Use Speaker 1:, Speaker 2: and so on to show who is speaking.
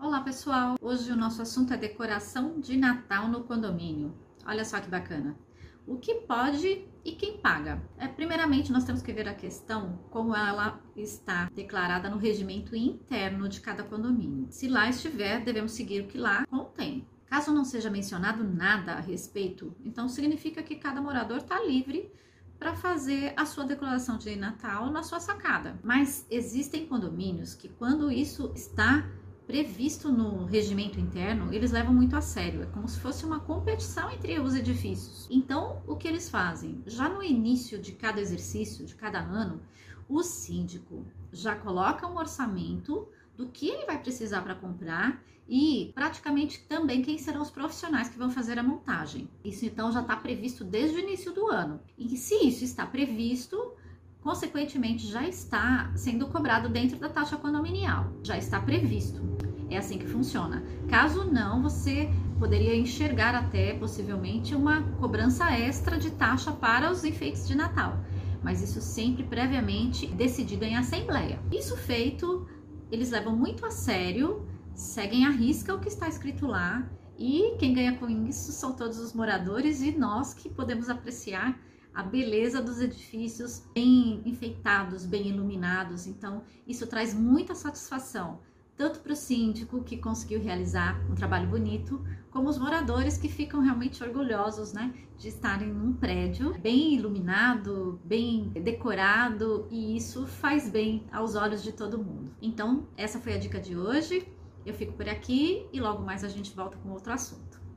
Speaker 1: Olá pessoal, hoje o nosso assunto é decoração de Natal no condomínio. Olha só que bacana. O que pode e quem paga? É, primeiramente, nós temos que ver a questão como ela está declarada no regimento interno de cada condomínio. Se lá estiver, devemos seguir o que lá contém. Caso não seja mencionado nada a respeito, então significa que cada morador está livre para fazer a sua declaração de Natal na sua sacada. Mas existem condomínios que, quando isso está previsto no regimento interno, eles levam muito a sério. É como se fosse uma competição entre os edifícios. Então, o que eles fazem? Já no início de cada exercício, de cada ano, o síndico já coloca um orçamento do que ele vai precisar para comprar e praticamente também quem serão os profissionais que vão fazer a montagem. Isso então já está previsto desde o início do ano. E se isso está previsto, consequentemente já está sendo cobrado dentro da taxa condominial, já está previsto. É assim que funciona. Caso não, você poderia enxergar até possivelmente uma cobrança extra de taxa para os enfeites de Natal, mas isso sempre previamente decidido em assembleia. Isso feito, eles levam muito a sério, seguem à risca o que está escrito lá e quem ganha com isso são todos os moradores e nós que podemos apreciar a beleza dos edifícios bem enfeitados, bem iluminados. Então, isso traz muita satisfação, tanto para o síndico que conseguiu realizar um trabalho bonito, como os moradores que ficam realmente orgulhosos, né, de estarem num prédio bem iluminado, bem decorado, e isso faz bem aos olhos de todo mundo. Então, essa foi a dica de hoje. Eu fico por aqui e logo mais a gente volta com outro assunto.